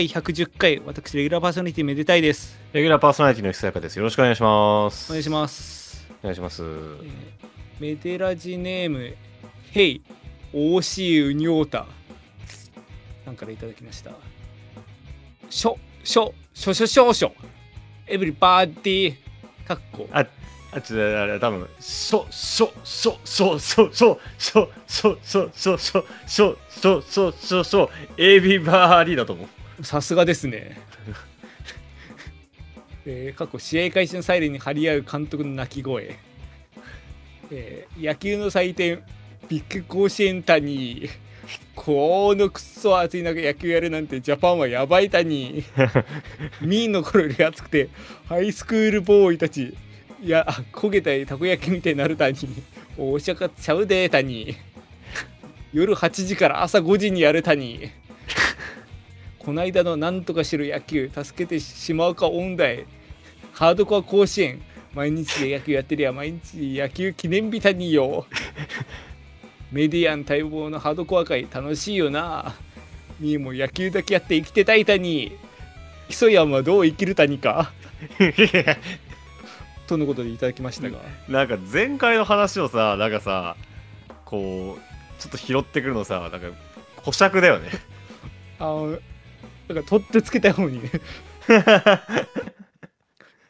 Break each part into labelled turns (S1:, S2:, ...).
S1: 日第110回、私、レギュラーパーソナリティめでたいです。
S2: レギュラーパーソナリティのひさやかです。よろしくお願いします。
S1: お願いします。
S2: お願いします。
S1: えーメデラジネーム、ヘイ、オーシーウニョータさんからいただきました。しょ、しょ、しょしょしょしょ、エブリバーディー、かっこ、
S2: あ、あ、ちょ、あれ、多分、しょ、しょ、しょ、しょ、しょ、しょ、しょ、しょ、しょ、しょ、しょ、しょ、しょ、しょ、しょ、しょ、エビバーリーだと思う。
S1: さすがですね。えー過去試合開始のサイレンに張り合う監督の鳴き声、えー野球の祭典ビッグ甲子園谷。このくっそ暑い中野球やるなんてジャパンはやばい谷。ミーンの頃より暑くてハイスクールボーイたち。いや焦げたたこ焼きみたいになる谷。おしゃかちゃうで谷。夜8時から朝5時にやる谷。こないだのなんとかしろ野球助けてしまうか音大ハードコア甲子園。毎日で野球やってりゃ毎日野球記念日谷よ。メディアン待望のハードコア界楽しいよな。みーも野球だけやって生きてたい谷基礎山はどう生きる谷か。とのことでいただきましたが。
S2: なんか前回の話をさ、なんかさ、こう、ちょっと拾ってくるのさ、なんか、保釈だよね。
S1: あのだから取ってつけたように。ね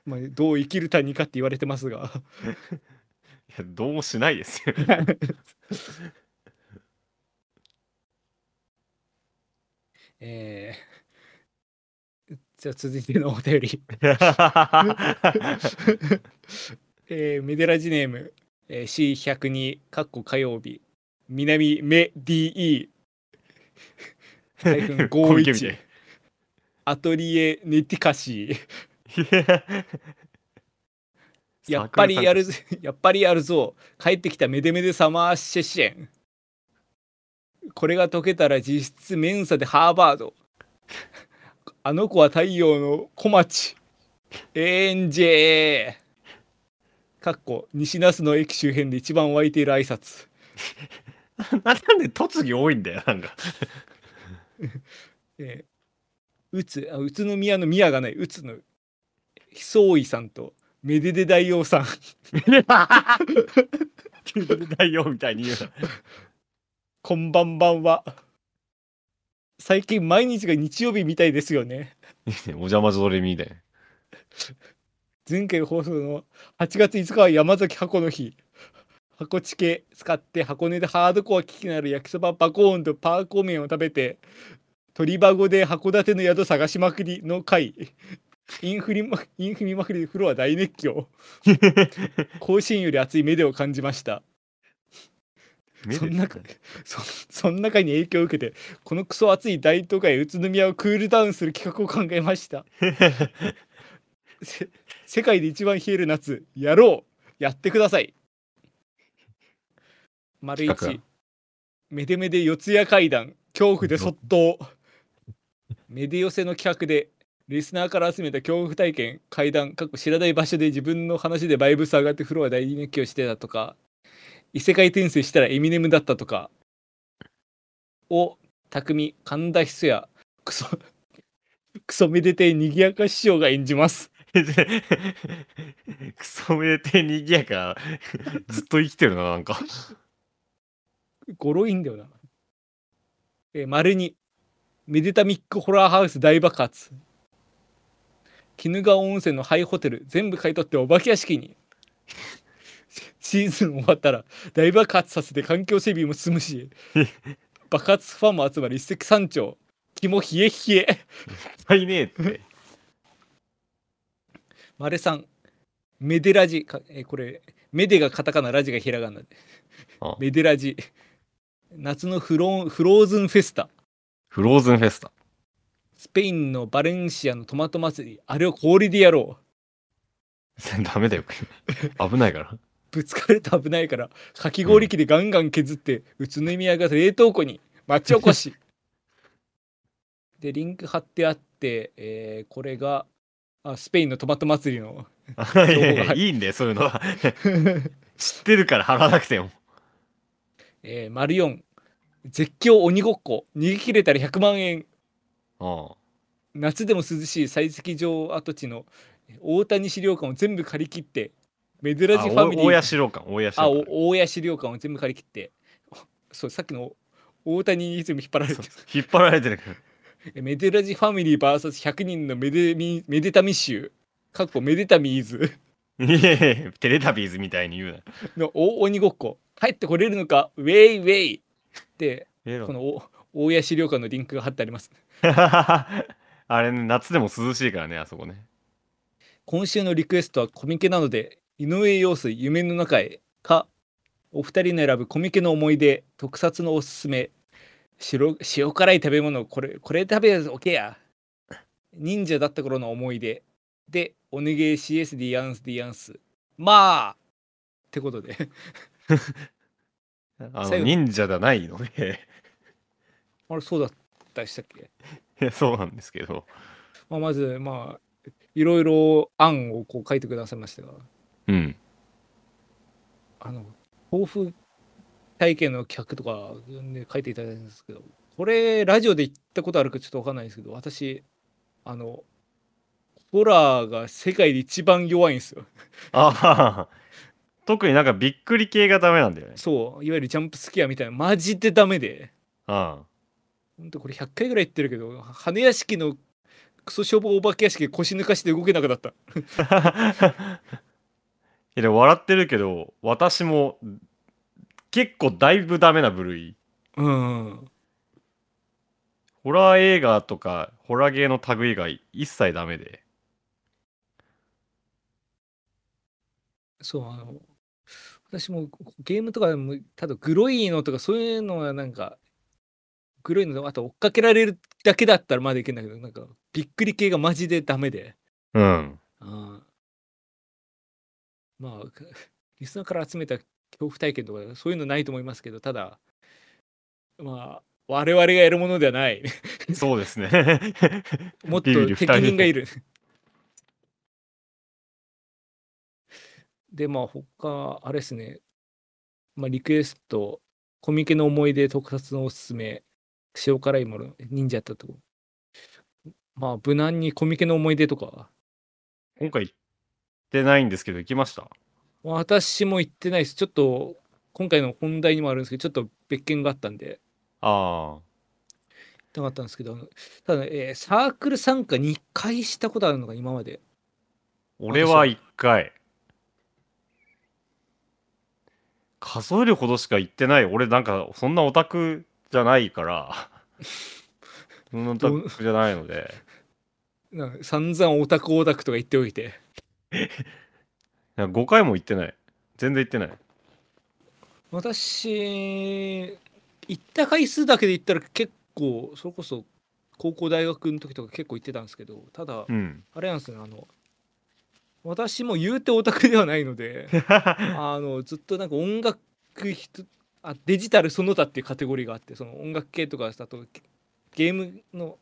S1: まあどう生きる谷かって言われてますが。
S2: いやどうもしないですよ。
S1: えー、じゃあ続いてのお便り。えー、メデラジネーム、えー、C102 かっこ火曜日。南メ DE
S2: 5 1
S1: アトリエネティカシー
S2: い
S1: やっぱりやる、やっぱりやるぞ。帰ってきたメデメデサマーシェシェン。これが解けたら実質メンサでハーバード。あの子は太陽の小町。エンジェー。かっこ西那須の駅周辺で一番湧いている挨拶。
S2: なんで栃木多いんだよ、なんか。
S1: えー、宇津あ宇都宮の宮がない宇津の久井さんとメデデ大王さん。
S2: 大王みたいに言うな。
S1: こんばんばんは。最近毎日が日曜日みたいですよね。
S2: お邪魔ドレミで。
S1: 前回放送の8月5日は山崎箱の日。箱チケ使って箱根でハードコア危機なる焼きそばバコーンとパーコー麺を食べて鳥箱で函館の宿探しまくりの回インフリまインフリまくりでフロア大熱狂。甲子園より熱い目でを感じました。そんなそそんな中に影響を受けてこのクソ暑い大都会宇都宮をクールダウンする企画を考えました。せ世界で一番冷える夏やろう。やってください。丸
S2: 企
S1: 一。メデメデ四谷階段恐怖でそっとメデ寄せの企画でリスナーから集めた恐怖体験階段かっこ知らない場所で自分の話でバイブス上がってフロア大熱狂してたとか異世界転生したらエミネムだったとかを匠神田久也クソ クソめでてにぎやか師匠が演じます。
S2: クソめでてにぎやか。ずっと生きてるななんか。
S1: ゴロいんだよな。えー、丸に、メデタミックホラーハウス大爆発。鬼怒川温泉のハイホテル全部買い取ってお化け屋敷に。シーズン終わったら大爆発させて環境整備も進むし、爆発ファンも集まる一石三鳥。肝冷え冷え。
S2: はいねえって
S1: 丸さん、メデラジ、かえーこれ、メデがカタカナ、ラジがひらがなで。
S2: あ
S1: メデラジ。夏のフロフローズンフェスタ。
S2: フローズンフェスタ
S1: スペインのバレンシアのトマト祭り、あれを氷でやろう。
S2: ダメだよ危ないから
S1: ぶつかると危ないから、かき氷機でガンガン削って、宇都宮が冷凍庫に町おこし。で、リンク貼ってあって、えーこれがあスペインのトマト祭りの。
S2: いやいやいいんだよそういうのは知ってるから貼らなくても
S1: えー、丸4絶叫鬼ごっこ。逃げ切れたら100万円。
S2: あ
S1: 夏でも涼しい採石場跡地の大谷資料館を全部借り切ってメドラジファミリー。
S2: あお大谷資料館大谷資
S1: あ
S2: 料館。
S1: お大谷資料館を全部借り切ってそうさっきの大谷に全部引っ張られてる。
S2: 引っ張られてる
S1: メデラジファミリー VS100 人のメデミメデタミ集かっこメデタミーズ。
S2: いやいやいやテレタビーズみたいに言うな。
S1: の大鬼ごっこ。帰ってこれるのか？ウェイウェイこのお大谷資料館のリンクが貼ってあります。
S2: あれね夏でも涼しいからねあそこね。
S1: 今週のリクエストはコミケなので井上陽水夢の中へかお二人の選ぶコミケの思い出特撮のおすすめ白塩辛い食べ物これこれ食べおけや忍者だった頃の思い出でお願い CS ディアンスディアンスまあってことで
S2: あの
S1: 最後。
S2: 忍者じゃないの？で
S1: あれそうだったでしたっけ、
S2: いやそうなんですけど。
S1: まあ、まずまあいろいろ案をこう書いてくださいましたが
S2: うん。
S1: あの抱負体験の企画とか、ね、書いていただいたんですけどこれラジオで言ったことあるかちょっと分かんないんですけど私あのホラーが世界で一番弱いんですよ。
S2: あはは特になんかびっくり系がダメなんだよね。
S1: そういわゆるジャンプスキアみたいな。マジでダメで。
S2: あ
S1: ほんとこれ100回ぐらい言ってるけど羽屋敷のクソ消防お化け屋敷で腰抜かして動けなくなった。
S2: あ いや笑ってるけど私も結構だいぶダメな部類。
S1: うん
S2: ホラー映画とかホラーゲーの類以外一切ダメで。
S1: そうあの私もゲームとかでもただグロいのとかそういうのはなんかグロいのあと追っかけられるだけだったらまだいけんだけどなんかびっくり系がマジでダメで。
S2: うん。
S1: あまあ リスナーから集めた恐怖体験とかそういうのないと思いますけどただまあ我々がやるものではない。
S2: そうですね。
S1: もっと
S2: ビビる
S1: 適任がいるでまあ他あれですね。まあリクエストコミケの思い出特撮のおすすめ塩辛いもの忍者やったとこ。まあ無難にコミケの思い出とか。
S2: 今回行ってないんですけど行きました？
S1: 私も行ってないです。ちょっと今回の本題にもあるんですけどちょっと別件があったんで。
S2: あ
S1: 行きたかったんですけどただ、えーサークル参加2回したことあるのが今まで。
S2: 俺は一回数えるほどしか行ってない。俺なんかそんなオタクじゃないから。そんなオタクじゃないので。
S1: なんか散々オタクオタクとか言っておいて。
S2: 5回も行ってない。全然行ってない。
S1: 私行った回数だけで言ったら結構それこそ高校大学の時とか結構行ってたんですけどただ
S2: うん。
S1: あれなんですねあの私も言うてオタクではないので あのずっとなんか音楽あデジタルその他っていうカテゴリーがあってその音楽系とかだとゲゲームの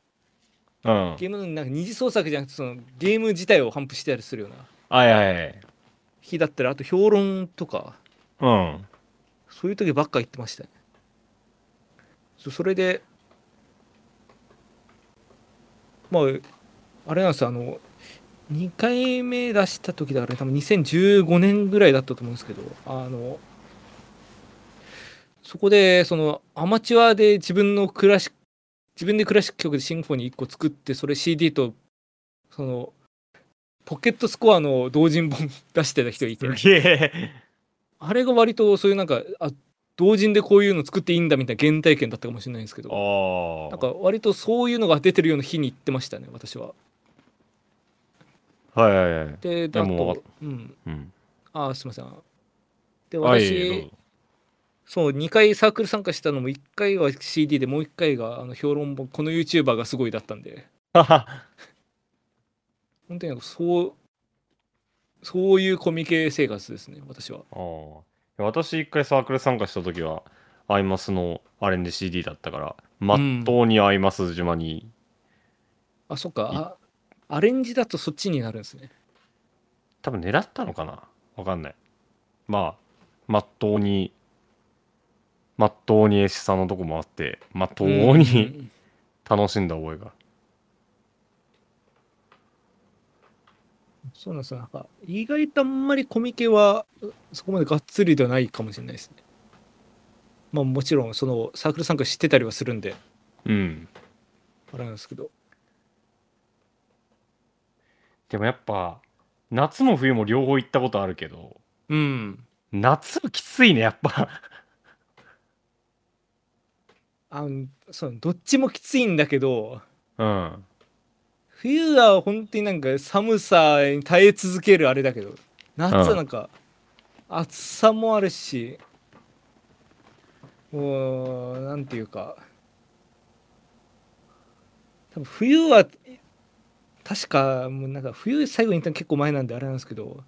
S2: うん。
S1: ゲームのなんか二次創作じゃなくてそのゲーム自体を反布してたりするような
S2: はいはいはい。
S1: 日だったらあと評論とか。
S2: うん。
S1: そういう時ばっか言ってましたね。そそれで、まあ、あれなんですよ、あの、2回目出した時だから、多分2015年ぐらいだったと思うんですけど、あの、そこで、その、アマチュアで自分のクラシック、自分でクラシック曲でシンフォニー1個作って、それ CD と、その、ポケットスコアの同人本出してた人いて、あれが割とそういうなんかあ同人でこういうの作っていいんだみたいな原体験だったかもしれないんですけど。
S2: あ
S1: なんか割とそういうのが出てるような日に行ってましたね私は。
S2: あはいはいはい。
S1: であ
S2: でも
S1: と、うん、
S2: うん。
S1: あーすいません。で
S2: はい
S1: 私、そう2回サークル参加したのも1回は CD でもう1回があの評論本この YouTuber がすごいだったんで。本当にそうそういうコミケ生活ですね私は。
S2: あー。私一回サークル参加した時はアイマスのアレンジ CD だったからまっとうにアイマス島に、
S1: あそっか。あアレンジだとそっちになるんですね。
S2: 多分狙ったのかな？わかんない。まあまっとうにまっとうに絵師さんのとこもあってまっとうに楽しんだ覚えが。
S1: そうなんですよ。なんか意外とあんまりコミケはそこまでがっつりではないかもしれないですね。まあもちろんそのサークル参加知ってたりはするんで。
S2: うん。
S1: あれなんですけど
S2: でもやっぱ夏も冬も両方行ったことあるけど
S1: うん。
S2: 夏はきついねやっぱ。
S1: あのそうどっちもきついんだけど
S2: うん。
S1: 冬は本当になんか寒さに耐え続けるあれだけど夏はなんか暑さもあるしもうなんていうか多分冬は確かもうなんか冬最後に行ったの結構前なんであれなんですけど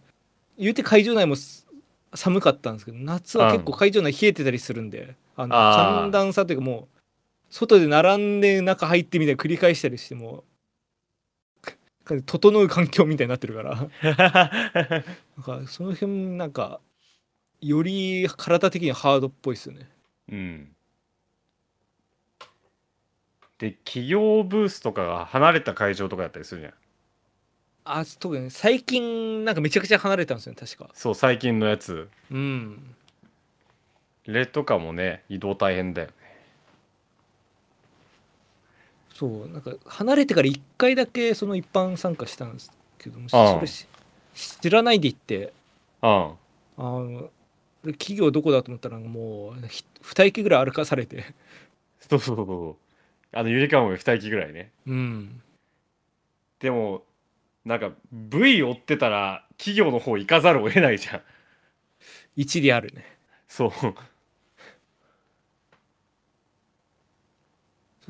S1: 言うて会場内もす寒かったんですけど夏は結構会場内冷えてたりするんで、あの寒暖差というかもう外で並んで中入ってみたいな繰り返したりしてもか整う環境みたいになってるから。なんかその辺なんかより体的にハードっぽいですよね。
S2: うんで企業ブースとかが離れた会場とかやったりするじゃん。
S1: あ特に最近なんかめちゃくちゃ離れたんですよね確か。
S2: そう最近のやつ。
S1: うん。
S2: レとかもね移動大変だよね。
S1: そうなんか離れてから1回だけその一般参加したんですけども
S2: ああ
S1: それし知らないで行って。
S2: うん。
S1: あの企業どこだと思ったらもうひ二駅ぐらい歩かされて。
S2: そうそうそうあのゆりかもめ2駅ぐらいね。
S1: うん。
S2: でもなんか V 追ってたら企業の方行かざるを得ないじゃん。
S1: 一理あるね。
S2: そう。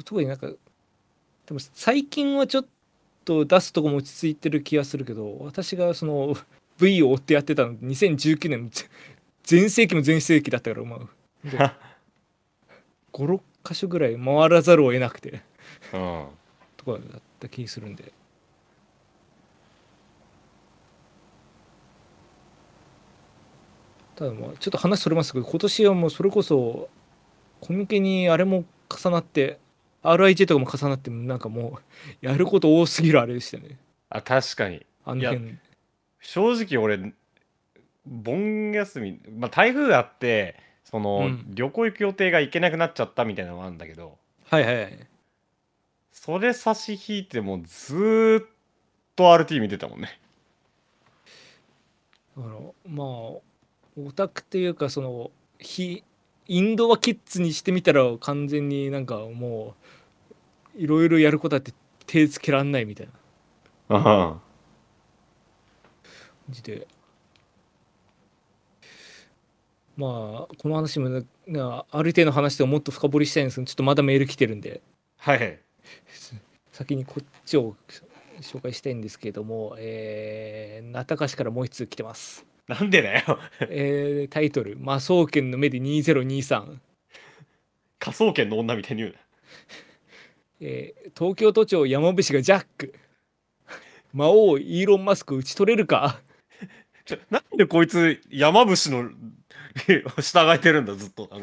S1: 特になんかでも最近はちょっと出すとこも落ち着いてる気がするけど私がその V を追ってやってたの2019年ぜ全盛期も全盛期だったからまあ。56箇所ぐらい回らざるを得なくて。
S2: うん。
S1: とかだった気するんで。ただまあちょっと話それますけど今年はもうそれこそコミケにあれも重なって RIJ とかも重なってなんかもうやること多すぎるあれでしたね。
S2: あ確かに。
S1: あの辺。
S2: 正直俺盆休み、まあ、台風があってその、
S1: うん。
S2: 旅行行く予定が行けなくなっちゃったみたいなのがあるんだけど
S1: はいはいはい。
S2: それ差し引いてもうずーっと RT 見てたもんね。
S1: だからまあオタクっていうかその非インドアキッズにしてみたら完全になんかもういろいろやることあって手つけらんないみたいな。
S2: あ
S1: 感じでまあこの話もななある程度の話でももっと深掘りしたいんですけどちょっとまだメール来てるんで。
S2: はい
S1: 先にこっちを紹介したいんですけれどもえー、なたかしからもう一通来てます。
S2: なんでだよ。
S1: えータイトル「魔装剣の目で2023」
S2: 科捜研の女みたいに言うな。
S1: えー東京都庁山伏がジャック。魔王イーロン・マスク打ち取れるか？
S2: ちょなんでこいつ山伏の 従えてるんだずっと。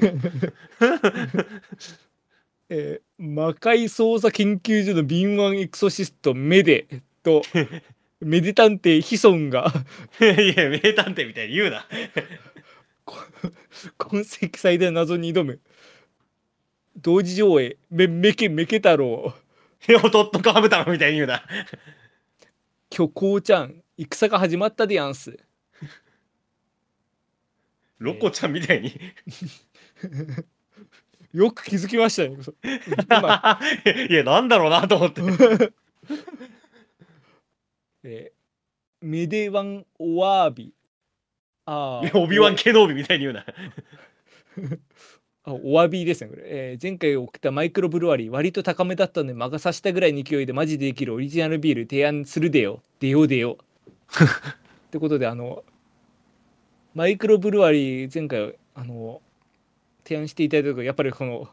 S1: えー魔界捜査研究所の敏腕エクソシストメデと メデ探偵ヒソンが
S2: いや名探偵みたいに言うな。
S1: 今世紀最大の謎に挑む。同時上映めメケメケ太郎
S2: 弟とハム太郎みたいに言うな。
S1: 虚構ちゃん戦が始まったでやんす
S2: ロコちゃんみたいに。
S1: よく気づきましたね。
S2: いやなんだろうなと思って。
S1: えーメデワン・オワービあー
S2: オビワン・ケノービみたいに言うな。
S1: あお詫びですねこれ、えー前回起きたマイクロブルワリー割と高めだったので魔が差したぐらいの勢いでマジでできるオリジナルビール提案するでよ。出よう出よ。うってことであのマイクロブルワリー前回あの提案していただいたとこやっぱりこの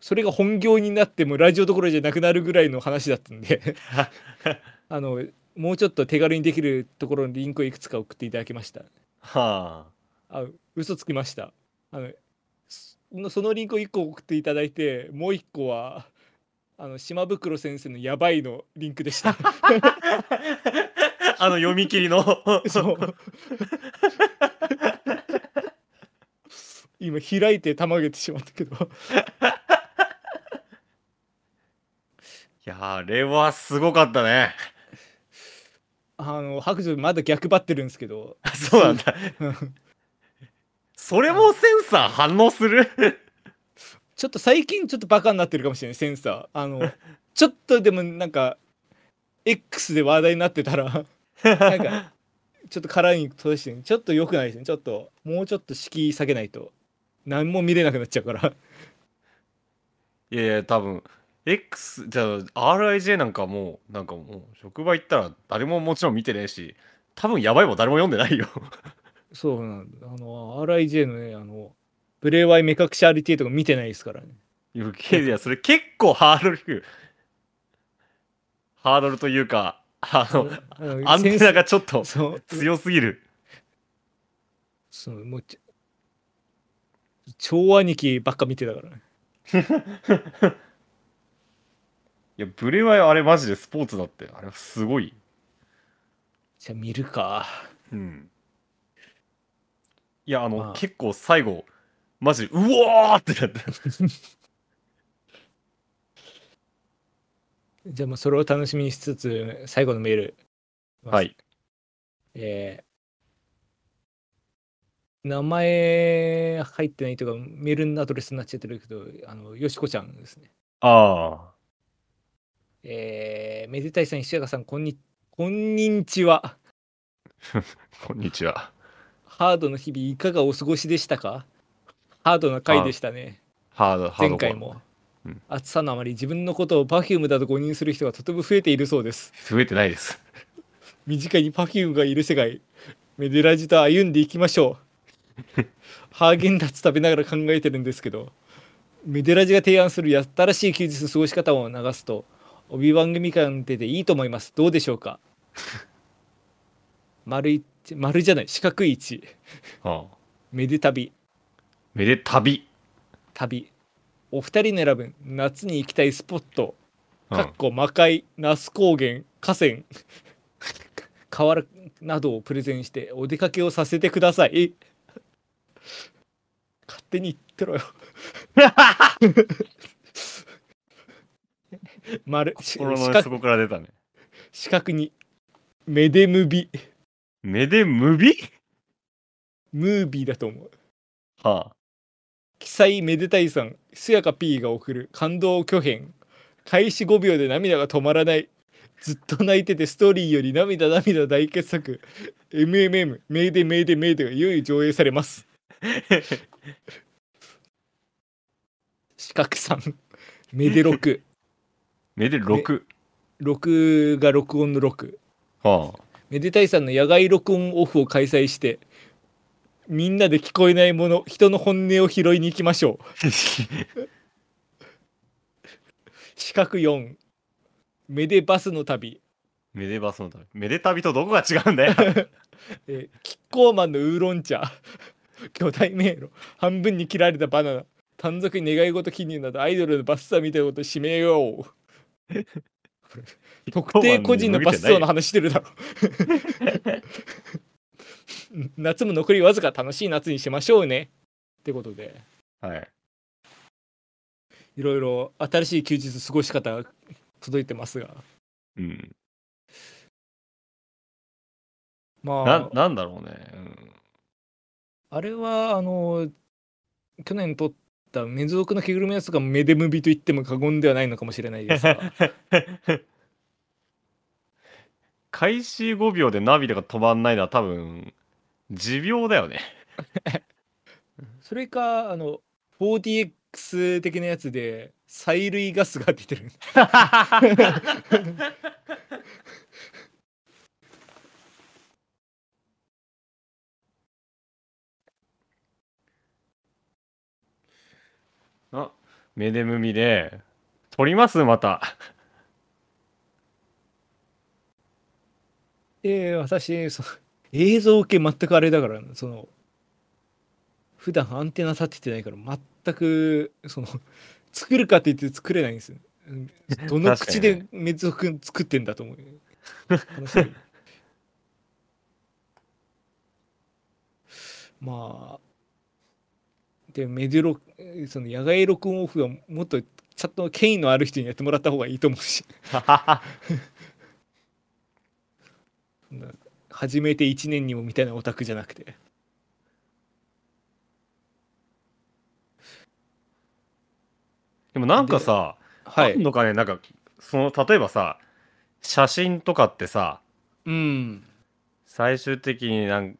S1: それが本業になってもラジオどころじゃなくなるぐらいの話だったんで あのもうちょっと手軽にできるところのリンクをいくつか送っていただきました。
S2: はあ。
S1: あ嘘つきました。あのそそのリンクを1個送っていただいてもう1個はあの島袋先生のやばいのリンクでした
S2: あの読み切りの。
S1: そう。今開いてたまげてしまったけど。
S2: いやーあれはすごかったね。
S1: あの白状まだ逆張ってるんですけど。
S2: そうなんだ。それもセンサー反応する？
S1: ちょっと最近ちょっとバカになってるかもしれないセンサー。あのちょっとでもなんか X で話題になってたら なんかちょっと殻に閉じてちょっと良くないですね。ちょっともうちょっと敷居下げないと。何も見れなくなっちゃうから。
S2: いやいや多分 X じゃあ RIJ なんかもうなんかもう職場行ったら誰ももちろん見てねえし多分やばいも誰も読んでないよ。
S1: そうなんだ。あの RIJ のねあのブレワイ目隠し RT とか見てないですからね。
S2: いやいやそれ結構ハードル低い。ハードルというかあの
S1: うん。
S2: アンテナがちょっと強すぎる。
S1: そうもうち超兄貴ばっか見てたからね。
S2: いやブレワイあれマジでスポーツだって。あれはすごい。
S1: じゃあ見るか。
S2: うん。いやあの、
S1: まあ。
S2: 結構最後マジでうわーってなった
S1: じゃあもうそれを楽しみにしつつ最後のメール
S2: はい。
S1: えー名前入ってないというかメールのアドレスになっちゃってるけどあのよしこちゃんですね。
S2: あ
S1: えー、めでたいさん、石坂さん、こんに、こんにんちは。
S2: あ こんにちは。
S1: ハードの日々、いかがお過ごしでしたか？ハードな回でしたね。
S2: ハードハード
S1: 前回も。
S2: うん
S1: 暑さのあまり自分のことを Perfume だと誤認する人がとても増えているそうです。
S2: 増えてないです
S1: 身近に Perfume がいる世界、メデラジと歩んでいきましょう。ハーゲンダッツ食べながら考えてるんですけど、メデラジが提案する新しい休日の過ごし方を流すと、帯番組感出ていいと思います。どうでしょうか？丸一、丸じゃない、四角い位置。
S2: ああ
S1: めで旅、
S2: めで旅、
S1: 旅。お二人の選ぶ夏に行きたいスポット、
S2: うん。
S1: かっこ魔界、那須高原、河川、河原などをプレゼンしてお出かけをさせてください。勝手に言ってろよ。丸、し
S2: 心の底から出たね。
S1: 四角に、めでむび、
S2: めでむび
S1: ムービーだと思う。
S2: はあ
S1: 記載めでたいさん、すやか P が送る感動巨編。開始5秒で涙が止まらない。ずっと泣いててストーリーより涙涙大傑作。MMM、メイデメイデメイデがいよいよ上映されます。四角さん、メデ6。
S2: めで6
S1: 6が録音の6。
S2: はあ
S1: めでたいさんの野外録音オフを開催して、みんなで聞こえないもの、人の本音を拾いに行きましょう。四角4めでバスの旅、
S2: めでバスの旅。めで旅とどこが違うんだよ。
S1: えーキッコーマンのウーロン茶。巨大迷路。半分に切られたバナナ。短冊に願い事記入などアイドルのバスツアーみたいなこと締めよう。特定個人のバスツアーの話してるだろ 夏も残りわずか楽しい夏にしましょうね。ってことで。
S2: はい。
S1: いろいろ新しい休日過ごし方が届いてますが。
S2: うん。
S1: ま
S2: な
S1: あ。
S2: なんだろうね、うん。
S1: あれはあの去年撮ったメズオクの着ぐるみのやつがメデムビと言っても過言ではないのかもしれないですが
S2: 開始5秒で涙が止まんないのは多分持病だよね。
S1: それかあの 4DX 的なやつで催涙ガスが出てる。
S2: あ目でむみで撮ります？また
S1: で私その映像系全くあれだからその普段アンテナ立ててないから全くその作るかって言って作れないんですどの口でメ族くん作ってんだと思う。まあでメデュロその野外録音オフはもっとちゃんと権威のある人にやってもらった方がいいと思うし。そんな初めて1年にもみたいなオタクじゃなくて。
S2: でもなんかさ、
S1: はい。
S2: あんのかね？なんかその例えばさ写真とかってさ
S1: うん。
S2: 最終的になん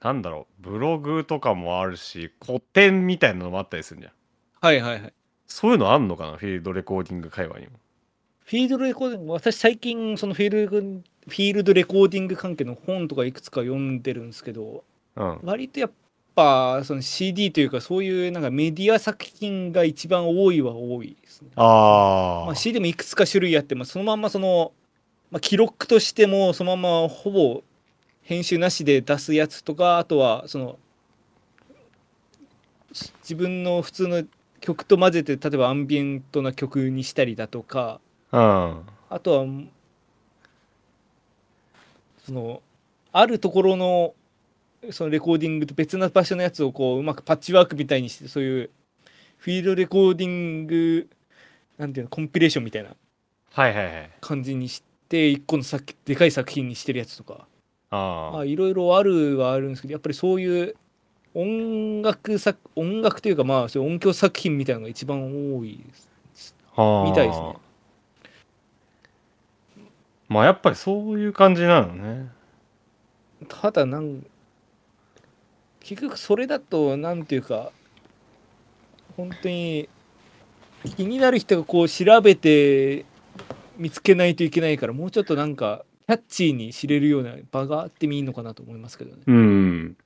S2: なんだろう？ブログとかもあるし古典みたいなのもあったりするじゃん。
S1: はいはいはい。
S2: そういうのあんのかな？フィールドレコーディング界隈にも。
S1: フィールドレコーディング？私最近そのフィールドフィールドレコーディング関係の本とかいくつか読んでるんですけど
S2: うん。
S1: 割とやっぱその CD というかそういうなんかメディア作品が一番多いは多いですね。まあ、CD もいくつか種類あって、まあ、そのまんまその、まあ、記録としてもそのままほぼ編集なしで出すやつとかあとはそのし自分の普通の曲と混ぜて例えばアンビエントな曲にしたりだとか
S2: うん。
S1: あとはそのあるところのそのレコーディングと別な場所のやつをこううまくパッチワークみたいにしてそういうフィールドレコーディングなんていうのコンピレーションみたいな感じにして一個の作でかい作品にしてるやつとか。
S2: あ
S1: まあいろいろあるはあるんですけどやっぱりそういう音楽作音楽というかまあそういう音響作品みたいなのが一番多いみたいですね。
S2: まあやっぱりそういう感じなのね。
S1: ただなん結局それだとなんていうか本当に気になる人がこう調べて見つけないといけないからもうちょっとなんかキャッチーに知れるような場があってもいいのかなと思いますけどね、
S2: うん。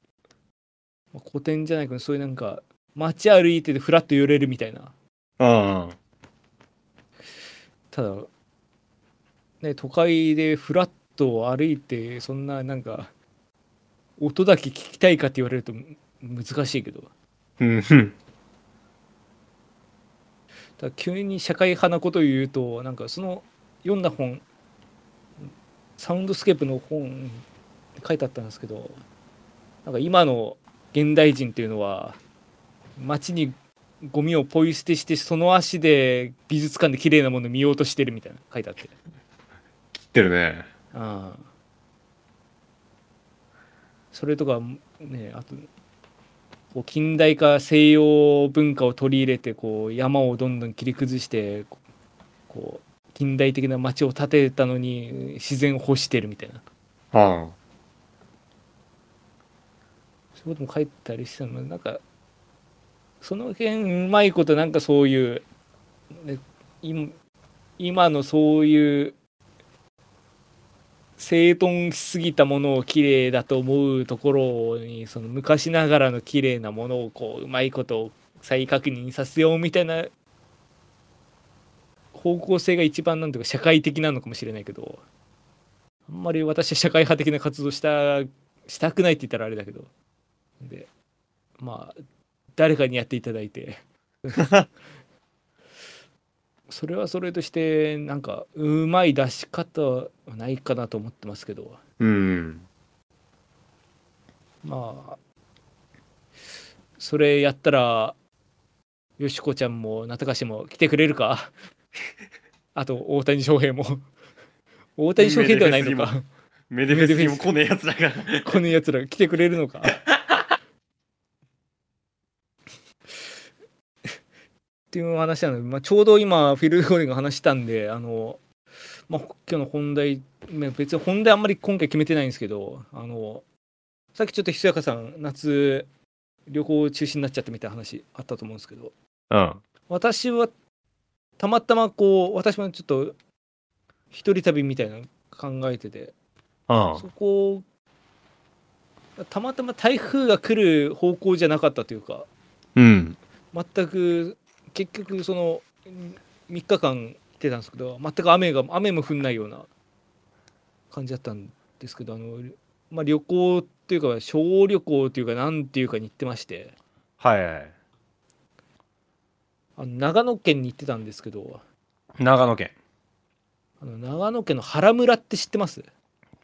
S1: まあ、古典じゃないけどそういうなんか街歩いててフラッと寄れるみたいな。
S2: うん
S1: ただね都会でフラッと歩いてそんななんか音だけ聞きたいかって言われると難しいけど。
S2: うん
S1: ただ急に社会派なことを言うとなんかその読んだ本サウンドスケープの本って書いてあったんですけどなんか今の現代人っていうのは街にゴミをポイ捨てしてその足で美術館で綺麗なものを見ようとしてるみたいな書いてあって。
S2: 切ってるね。
S1: ああそれとかねあとこう近代化西洋文化を取り入れてこう山をどんどん切り崩してこう近代的な街を建てたのに自然を欲してるみたいな。
S2: うん
S1: そういうことも書いてたりしたのなんかその辺うまいことなんかそういう、ね、今今のそういう整頓しすぎたものを綺麗だと思うところにその昔ながらの綺麗なものをこううまいこと再確認させようみたいな方向性が一番なんていうか社会的なのかもしれないけどあんまり私は社会派的な活動したしたくないって言ったらあれだけど。でまあ誰かにやっていただいて。それはそれとしてなんかうまい出し方はないかなと思ってますけど。
S2: うん。
S1: まあそれやったらよしこちゃんも中かしも来てくれるか？あと大谷翔平も。大谷翔平ではないのか？
S2: メデフェスにも来ねえやつだから
S1: このやつら来てくれるのか？っていう話なので、まあ、ちょうど今フィル・ゴーリンが話したんであの、まあ、今日の本題まあ別に本題あんまり今回決めてないんですけどあのさっきちょっとひそやかさん夏旅行中止になっちゃったみたいな話あったと思うんですけど
S2: うん。
S1: 私はたまたまこう私もちょっと一人旅みたいなの考えてて
S2: うん。
S1: そこたまたま台風が来る方向じゃなかったというか
S2: うん。
S1: 全く結局その3日間来てたんですけど全く雨が雨も降んないような感じだったんですけどあの、まあ、旅行っていうか小旅行っていうかなんていうかに行ってまして。
S2: はいはい。
S1: あの長野県に行ってたんですけど。
S2: 長野県。
S1: あの長野県の原村って知ってます？
S2: い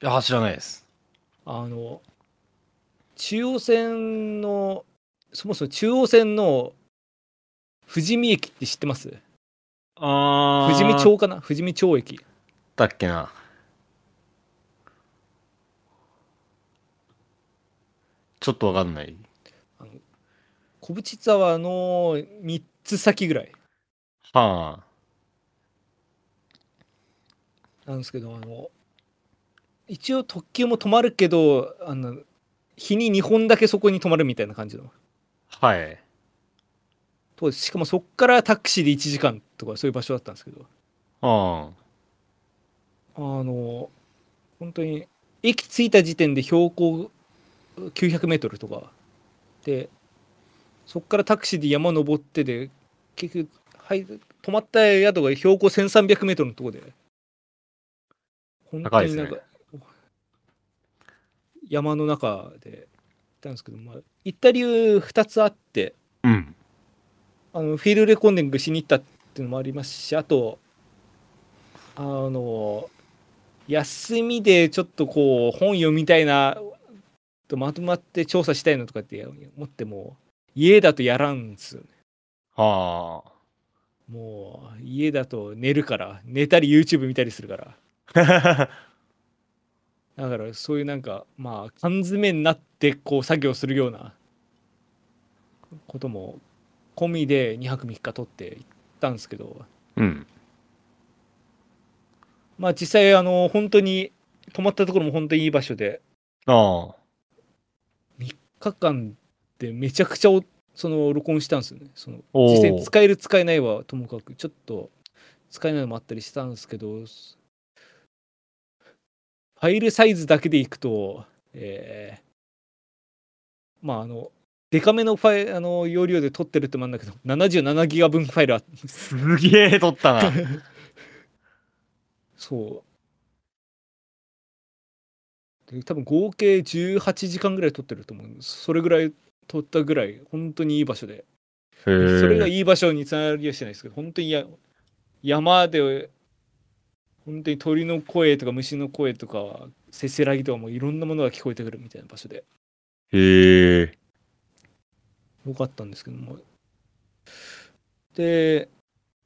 S2: や知らないです。
S1: あの中央線のそもそも中央線の富士見駅って知ってます？
S2: あ
S1: 富士見町かな？富士見町駅。
S2: だっけな。ちょっとわかんない。
S1: 小淵沢の3つ先ぐらい。
S2: は
S1: なんですけどあの一応特急も止まるけどあの日に2本だけそこに止まるみたいな感じの。
S2: あはい
S1: としかもそっからタクシーで1時間とかそういう場所だったんですけど。
S2: あ
S1: あ。の本当に駅着いた時点で標高900メートルとかでそっからタクシーで山登ってで結局、はい、泊まった宿が標高1300メートルのとこで。本当になんか、
S2: 高い
S1: 山の中で行ったんですけど、まあ、行った理由2つあって。
S2: うん
S1: あのフィールレコーディングしに行ったっていうのもありますしあとあの休みでちょっとこう本読みたいなとまとまって調査したいのとかって思っても家だとやらんですよね。
S2: は
S1: もう家だと寝るから寝たり YouTube 見たりするから。
S2: あ
S1: だからそういうなんかまあ缶詰になってこう作業するようなことも込みで2泊3日取って行ったんですけど。
S2: うん。
S1: まあ実際あの本当に泊まったところも本当にいい場所で。
S2: ああ。
S1: 3日間でめちゃくちゃおその録音したんですよね。その実際に使える使えないはともかくちょっと使えないのもあったりしたんですけど。ファイルサイズだけでいくとえーまああのデカめのファイルあの容量で撮ってるってもあるんだけど77ギガ分ファイルあって
S2: すげえ撮ったな。
S1: そう。で多分合計18時間ぐらい撮ってると思うそれぐらい撮ったぐらい本当にいい場所で。
S2: へ
S1: それが
S2: え
S1: いい場所につながりはしてないですけど本当にや山で本当に鳥の声とか虫の声とかせせらぎとかもいろんなものが聞こえてくるみたいな場所で。
S2: へえ
S1: よかったんですけども。で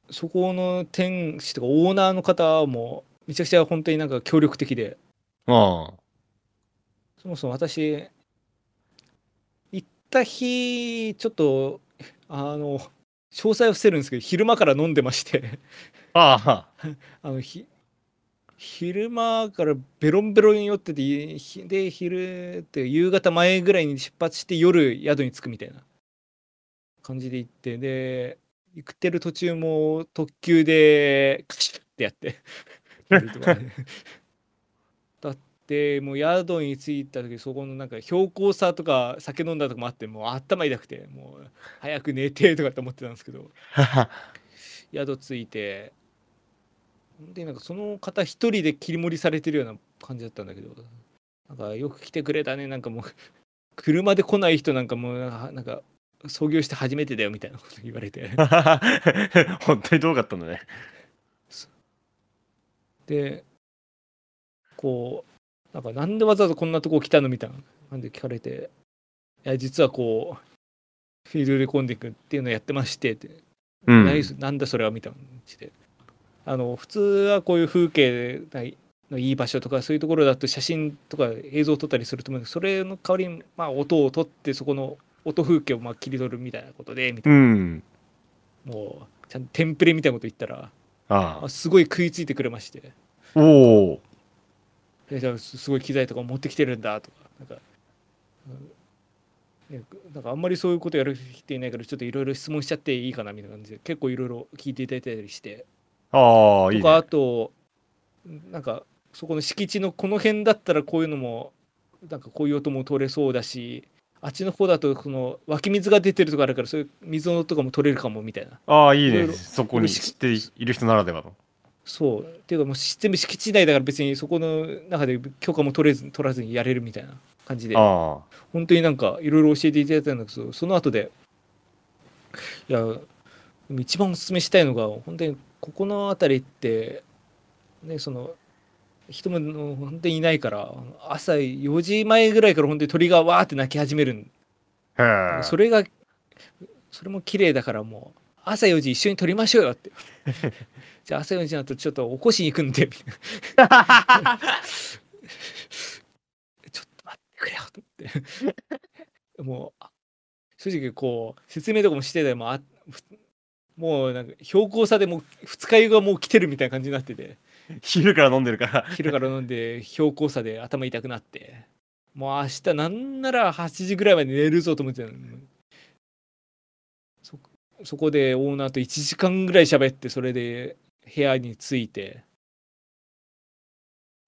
S1: そこの店主とかオーナーの方もめちゃくちゃ本当になんか協力的で。
S2: ああ。
S1: そもそも私行った日ちょっとあの 詳細は伏せるんですけど昼間から飲んでまして。
S2: ああ。
S1: あのひ昼間からベロンベロンに酔っててひで昼って夕方前ぐらいに出発して夜宿に着くみたいな感じで行ってで行ってる途中も特急でカシッってやって だってもう宿に着いた時そこのなんか標高差とか酒飲んだとかもあってもう頭痛くてもう早く寝てとかって思ってたんですけど。宿着いてでなんかその方一人で切り盛りされてるような感じだったんだけどなんかよく来てくれたねなんかもう。車で来ない人なんかもうなんか創業して初めてだよみたいなこと言われて。
S2: 本当にどうかったんだね。
S1: でこうなんかなんでわざわざこんなとこ来たのみたいな感じで聞かれていや実はこうフィールドレコンディングっていうのをやってましてって。
S2: うん。
S1: なんだそれはみたいな感じで。あの普通はこういう風景のいい場所とかそういうところだと写真とか映像を撮ったりすると思うんですけどそれの代わりにまあ音を撮ってそこの音風景をまあ切り取るみたいなことでみた
S2: う
S1: い
S2: ん。
S1: なもうちゃんとテンプレみたいなこと言ったら
S2: あ
S1: あ。すごい食いついてくれまして。
S2: あおお
S1: すすごい機材とか持ってきてるんだとかなんか。うん。ねなんかあんまりそういうことやる人いないからちょっといろいろ質問しちゃっていいかなみたいな感じで結構いろいろ聞いていただいたりして。
S2: ああいい
S1: とかあ
S2: ね
S1: となんかそこの敷地のこの辺だったらこういうのもなんかこういう音も取れそうだしあっちの方だとその湧き水が出てるとかあるからそういう水とかも取れるかもみたいな。
S2: ああいいねそこに知っている人ならではの。
S1: そう。っていうかもうし全部敷地内だから別にそこの中で許可も取れず取らずにやれるみたいな感じで。
S2: あ
S1: 本当になんかいろいろ教えていただいたんだけどその後でいや一番おすすめしたいのが本当にここの辺りってねその人も本当にいないから朝4時前ぐらいから本当に鳥がわーって鳴き始める。それがそれも綺麗だからもう朝4時一緒に撮りましょうよって。じゃあ朝4時になるとちょっと起こしに行くんで。ちょっと待ってくれよと思って。もうあ正直こう説明とかもしててもあふもうなんか標高差でもう二日酔いがもう来てるみたいな感じになってて
S2: 昼から飲んでるから。
S1: 昼から飲んで標高差で頭痛くなって。もう明日なんなら8時ぐらいまで寝るぞと思ってたのそそこでオーナーと1時間ぐらい喋ってそれで部屋に着いて。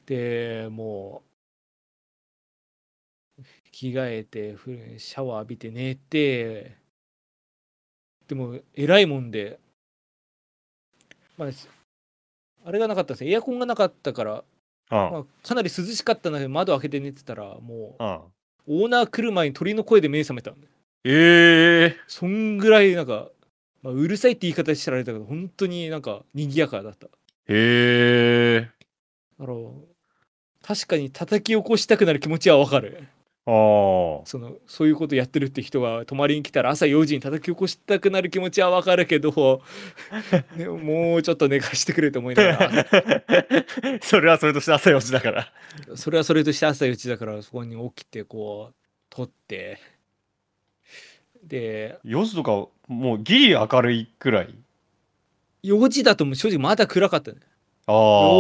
S1: でもう着替えてシャワー浴びて寝て。でも偉いもんで。まああれがなかったんですよ。エアコンがなかったから。
S2: うん
S1: まあ、かなり涼しかったので窓開けて寝てたらも
S2: う
S1: オーナー来る前に鳥の声で目覚めたんで。
S2: ええ。
S1: そんぐらいなんか、まあ、うるさいって言い方したらあれだけど本当になんか賑やかだった。
S2: へえ。
S1: だから確かに叩き起こしたくなる気持ちはわかる。
S2: ああ
S1: そのそういうことやってるって人が泊まりに来たら朝4時に叩き起こしたくなる気持ちはわかるけど ねもうちょっと寝かしてくれと思いな。が ら
S2: それはそれとして朝4時だから。
S1: それはそれとして朝4時だからそこに起きてこう撮って。で
S2: 4時とかもうギリ明るいくらい
S1: ？4時だともう正直まだ暗かったね。
S2: ああ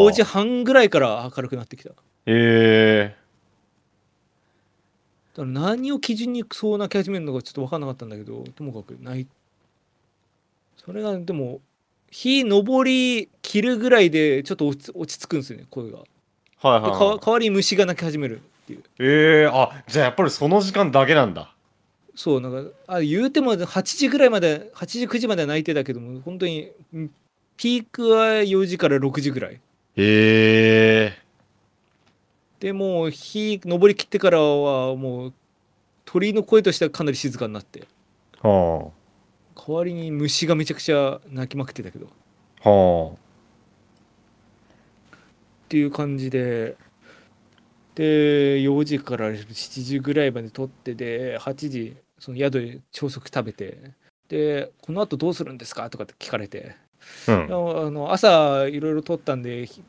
S1: 4時半ぐらいから明るくなってきただか
S2: え
S1: ら何を基準にそう泣き始めるのかちょっと分かんなかったんだけどともかく泣い。それがでも日昇り切るぐらいでちょっと落ち落ち着くんですよね声が。
S2: はいはい、
S1: か
S2: はい、
S1: 代わりに虫が鳴き始めるっていう。
S2: ええあじゃあやっぱりその時間だけなんだ。
S1: そうなんかあ言うても8時ぐらいまで8時9時までは泣いてたけども本当にんピークは4時から6時ぐらい。
S2: へえ
S1: でもう日昇りきってからはもう鳥の声としてはかなり静かになって。
S2: は
S1: 代わりに虫がめちゃくちゃ鳴きまくってたけど。っ
S2: あ。は
S1: ていう感じで。で4時から7時ぐらいまで撮ってで8時その宿で朝食食べてでこのあとどうするんですか？とかって聞かれて。
S2: あうん。
S1: あの朝いろいろ撮ったんでひ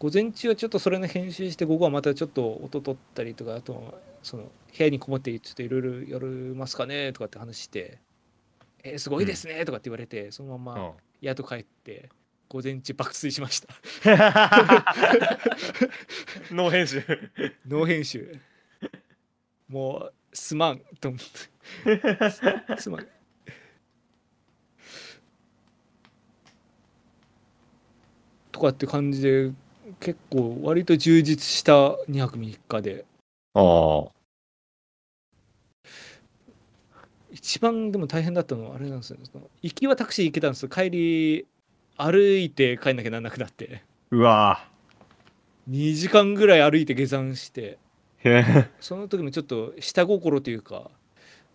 S1: 午前中はちょっとそれの編集して午後はまたちょっと音取ったりとかあとその部屋にこもってちょっといろいろやりますかねとかって話して「えーすごいですね」とかって言われてそのまま宿帰って午前中爆睡しました。
S2: ノー編集。
S1: ノー編集。もうすまんと思って。すまん。とかって感じで結構割と充実した2泊3日で。
S2: ああ。
S1: 一番でも大変だったのはあれなんですよ行きはタクシー行けたんですよ。帰り歩いて帰んなきゃなんなくなって。
S2: うわ。
S1: 2時間ぐらい歩いて下山して。その時もちょっと下心というか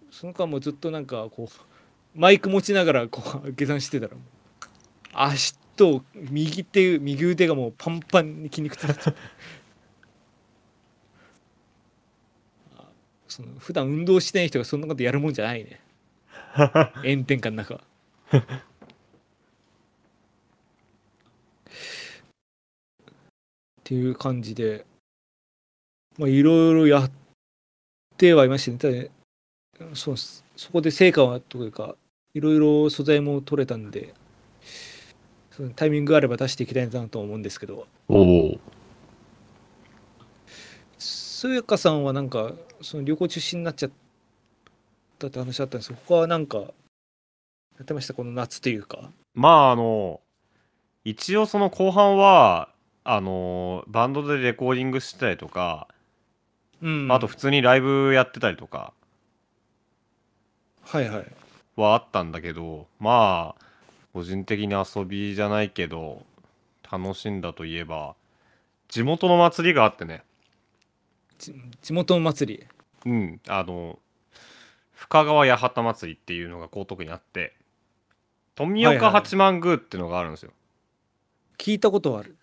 S1: その間もずっとなんかこうマイク持ちながらこう下山してたらもう足と右手右腕がもうパンパンに筋肉痛になっちゃってあその普段運動してない人がそんなことやるもんじゃないね。炎天下の中。っていう感じでまあいろいろやってはいましたね。ただそうそこで成果はというかいろいろ素材も取れたんでそのタイミングがあれば出していきたいなと思うんですけど。
S2: おお
S1: そやかさんはなんかその旅行中止になっちゃったって話あったんですけど他はなんかやってました？この夏というか。
S2: まああの一応その後半はあのバンドでレコーディングしてたりとか、
S1: うん。
S2: あと普通にライブやってたりとか。
S1: はいはい。
S2: はあったんだけどまあ個人的に遊びじゃないけど楽しんだといえば地元の祭りがあってね。
S1: ち地元の祭り？
S2: うんあの深川八幡祭りっていうのが江東区にあって富岡八幡宮っていうのがあるんですよ、
S1: 聞いたことはある。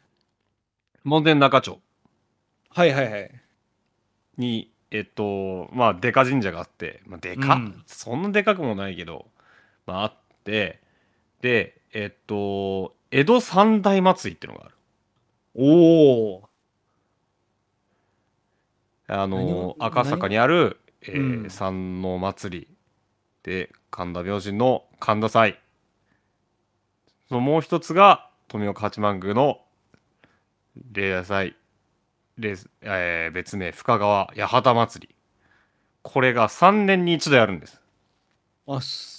S2: 門前仲町。
S1: はいはいはい。
S2: にえっとまあでか神社があって、まあ、でか、
S1: うん。
S2: そんなでかくもないけど、まあ、あってでえっと江戸三大祭りっていうのがある。
S1: おお
S2: あ
S1: 何
S2: の
S1: を
S2: 赤坂にある、えー
S1: うん。
S2: 山王祭りで神田明神の神田祭。そのもう一つが富岡八幡宮の例大祭例えー別名深川八幡祭。りこれが3年に一度やるんです。
S1: あす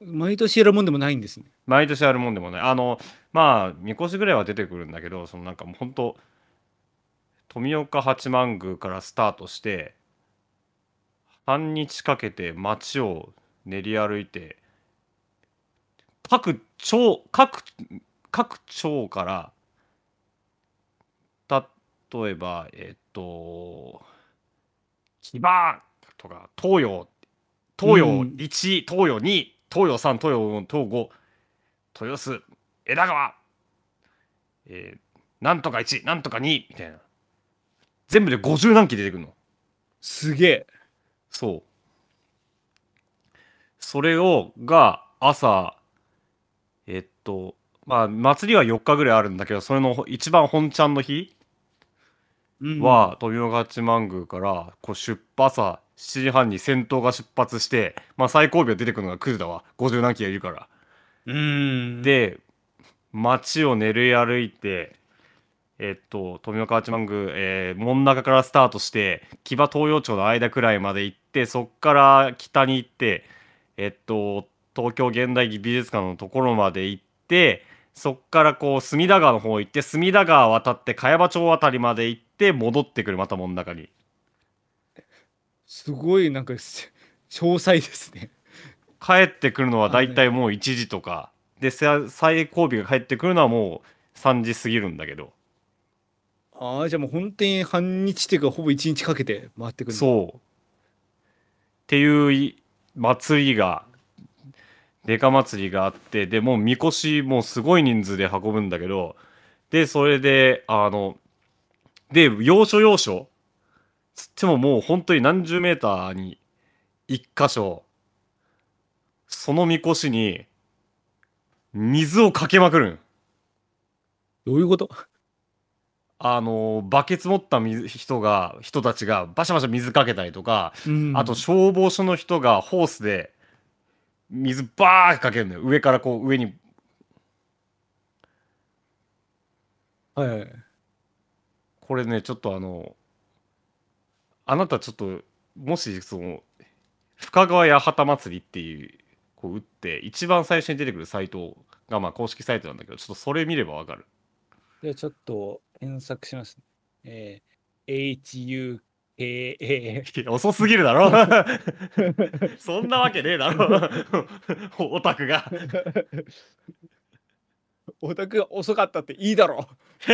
S1: 毎年やるもんでもないんですね。
S2: 毎年あるもんでもない。あのまあみこしぐらいは出てくるんだけどそのなんかもうほんと富岡八幡宮からスタートして半日かけて街を練り歩いて各町各各町から例えばえっと木場とか東洋東洋
S1: うん。
S2: 1、東洋2東洋3東洋4東5豊洲枝川。えーなんとか1なんとか2みたいな。全部で50何機出てくるの。
S1: すげえ。
S2: そう。それをが朝えっとまあ祭りは4日ぐらいあるんだけどそれの一番本ちゃんの日
S1: うん
S2: は富岡八幡宮からこう出発朝7時半に先頭が出発してまあ最後尾が出てくるのが9時だわ。50何機がいるから。
S1: うん。
S2: で街を練り歩いてえっと富岡八幡宮、えー門中からスタートして木場東洋町の間くらいまで行ってそっから北に行ってえっと東京現代美術館のところまで行ってそっからこう隅田川の方行って隅田川渡って茅場町あたりまで行って戻ってくるまた門中に。
S1: すごいなんかし詳細ですね。
S2: 帰ってくるのはだいたいもう1時とか。でさ最後尾が帰ってくるのはもう3時過ぎるんだけど。
S1: ああじゃあもう本当に半日っていうかほぼ一日かけて回ってくるう
S2: そう。っていうい祭りがデカ祭りがあってでもうみこしもうすごい人数で運ぶんだけどでそれであので要所要所。つってももう本当に何十メーターに一箇所そのみこしに水をかけまくるん。
S1: どういうこと？
S2: あのバケツ持った水人が人たちがバシャバシャ水かけたりとか
S1: うん。
S2: あと消防署の人がホースで水バーッかけるのよ。上からこう上に。
S1: はいはい
S2: これねちょっとあのあなたちょっともしその深川八幡祭りっていうこう打って一番最初に出てくるサイトがまあ公式サイトなんだけどちょっとそれ見ればわかる。
S1: じゃあちょっと検索します、ね。えー、HUKA
S2: 遅すぎるだろ。そんなわけねえだろ。オタクが
S1: オタクが遅かったっていいだろう。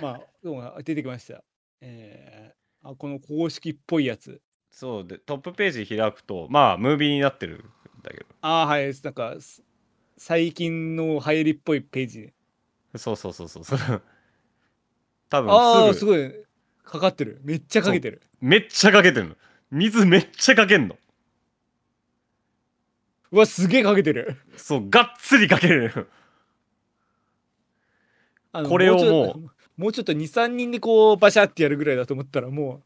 S1: まあ、でも出てきました。えー、あこの公式っぽいやつ。
S2: そうでトップページ開くとまあムービーになってるんだけど
S1: ああ、はい。なんか、す最近の流行りっぽいページ。
S2: そうそうそうそうそう 多
S1: ああ、
S2: 分す
S1: ごい。かかってる。めっちゃかけてる。
S2: めっちゃかけてるの水めっちゃかけんの
S1: うわ、すげえかけてる。
S2: そうがっつりかけるこれをも
S1: っともうちょっと2、3人でこう、バシャってやるぐらいだと思ったら、もう、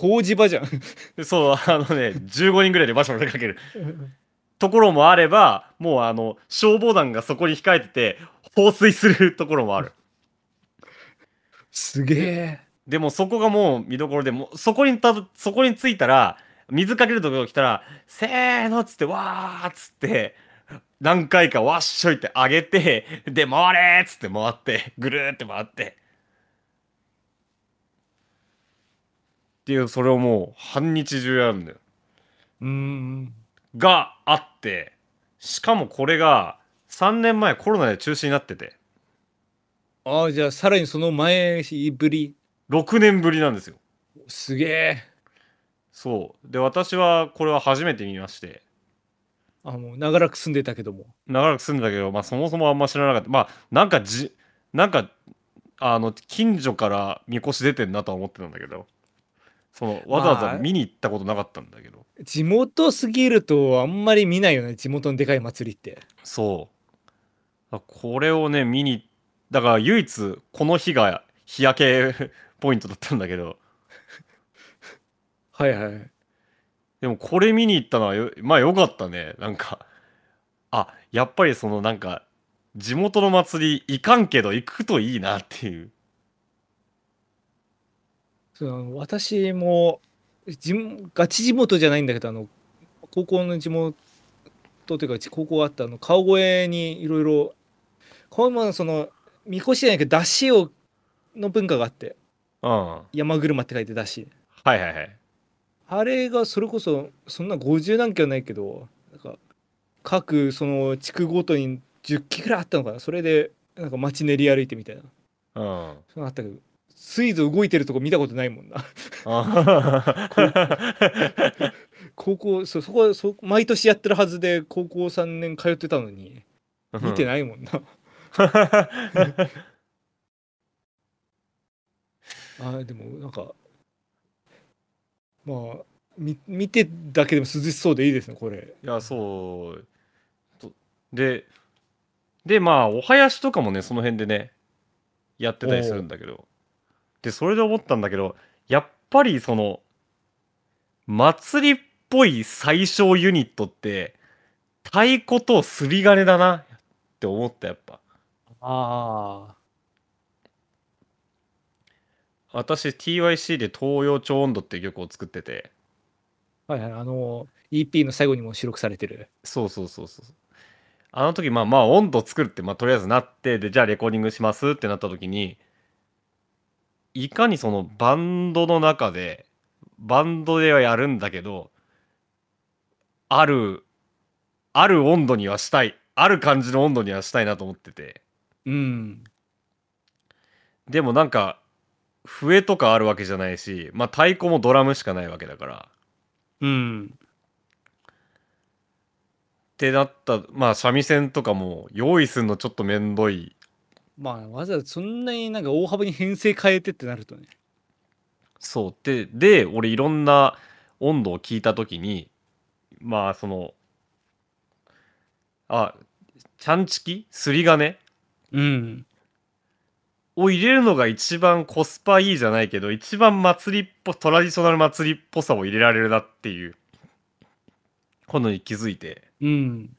S1: 湯治場じゃん。
S2: そうあのね15人ぐらいでバシャバシャかける ところもあればもうあの消防団がそこに控えてて放水するところもある
S1: すげえ。
S2: でもそこがもう見どころでもうそこにたどそこに着いたら水かけるところが来たらせーのっつってわーっつって何回かわっしょいって上げてで回れーっつって回ってぐるーって回ってっていうそれをもう半日中やるんだよ
S1: うーん。
S2: があってしかもこれが3年前コロナで中止になってて
S1: ああ、じゃあ、さらにその前ぶり。
S2: 6年ぶりなんですよ
S1: すげえ。
S2: そうで私はこれは初めて見まして
S1: あもう長らく住んでたけども。
S2: 長らく住んでたけど、まあ、そもそもあんま知らなかった。まあなんかじなんかあの近所からみこし出てんなとは思ってたんだけど。そのわざわざ見に行ったことなかったんだけど、
S1: 地元すぎるとあんまり見ないよね地元のでかい祭りって。
S2: そう。あこれをね見にだから唯一この日が日焼けポイントだったんだけど。
S1: はいはい
S2: でもこれ見に行ったのはよまあよかったね。なんかあやっぱりそのなんか地元の祭り行かんけど行くといいなっていう。
S1: その私もガチ地元じゃないんだけどあの高校の地元というか高校あったあの川越にいろいろこれもそのみこしじゃないけど出汁をの文化があって
S2: うん。は
S1: 山車って書いて出汁。
S2: いはいはい
S1: あれがそれこそそんな50何機はないけどなんか各その地区ごとに10機ぐらいあったのかな。それでなんか街練り歩いてみたいな。
S2: うん。
S1: そうあったけどスイーズ動いてるとこ見たことないもんな。
S2: あ
S1: 高校そうそこはそ毎年やってるはずで高校3年通ってたのに見て
S2: い
S1: ないもんな、あーでもなんかまあみ見てだけでも涼しそうでいいですねこれ。
S2: いやそう。とででまあお囃子とかもねその辺でねやってたりするんだけど。でそれで思ったんだけどやっぱりその祭りっぽい最小ユニットって太鼓とすり金だなって思ったやっぱ。
S1: ああ
S2: 私 TYC で東洋町温度っていう曲を作ってて。
S1: はいはいあの EP の最後にも収録されてる。
S2: そうそうそうそうあの時まあまあ温度作るってまあとりあえずなってでじゃあレコーディングしますってなった時にいかにそのバンドの中でバンドではやるんだけどあるある温度にはしたいある感じの温度にはしたいなと思ってて。
S1: うん。
S2: でもなんか笛とかあるわけじゃないしまあ太鼓もドラムしかないわけだから。
S1: うん。
S2: ってなったまあ三味線とかも用意するのちょっとめんどい。
S1: まあわざわざそんなになんか大幅に編成変えてってなるとね。
S2: そう。でで俺いろんな温度を聞いた時にまあそのあちゃんちき？すり金
S1: うん
S2: を入れるのが一番コスパいいじゃないけど一番祭りっぽトラディショナル祭りっぽさを入れられるなっていうことに気づいて。
S1: うん。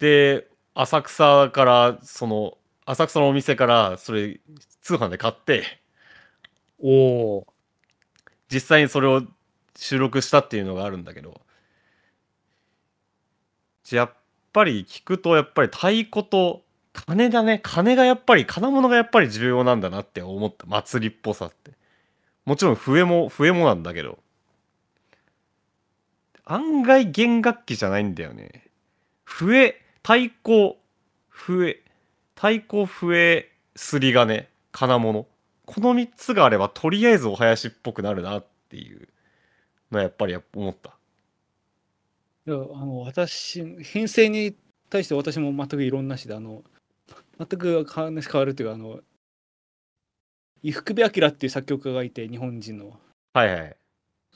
S2: で浅草からその浅草のお店からそれ通販で買って
S1: おお
S2: 実際にそれを収録したっていうのがあるんだけどやっぱり聞くとやっぱり太鼓と鐘だね。鐘がやっぱり金物がやっぱり重要なんだなって思った。祭りっぽさって。もちろん笛も笛もなんだけど。案外弦楽器じゃないんだよね。笛太鼓笛太鼓笛すり金金物。この3つがあればとりあえずお囃子っぽくなるなっていうのはやっぱり思った。
S1: いやあの私編成に対して私も全く異論なしであの全く話変わるっていうかあの伊福部明っていう作曲家がいて日本人の。
S2: はいはい。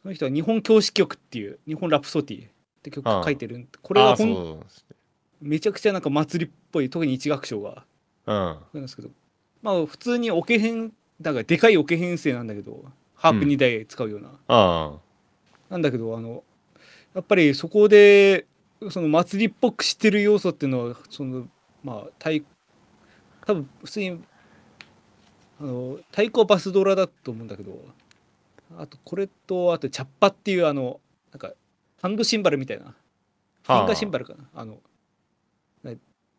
S1: その人は日本教師曲っていう日本ラプソディって曲書いてるこれはほんめちゃくちゃなんか祭りっぽい特に一楽章が。
S2: そううん。
S1: なんですけどまあ普通にオケ編だからでかいオケ編成なんだけどハープ2台使うような、
S2: あ
S1: なんだけどあのやっぱりそこでその祭りっぽくしてる要素っていうのはそのまあ太多分普通にあの太鼓はバスドラだと思うんだけどあとこれとあとチャッパっていうあのなんかハンドシンバルみたいな。フンガーシンバルかな。あのな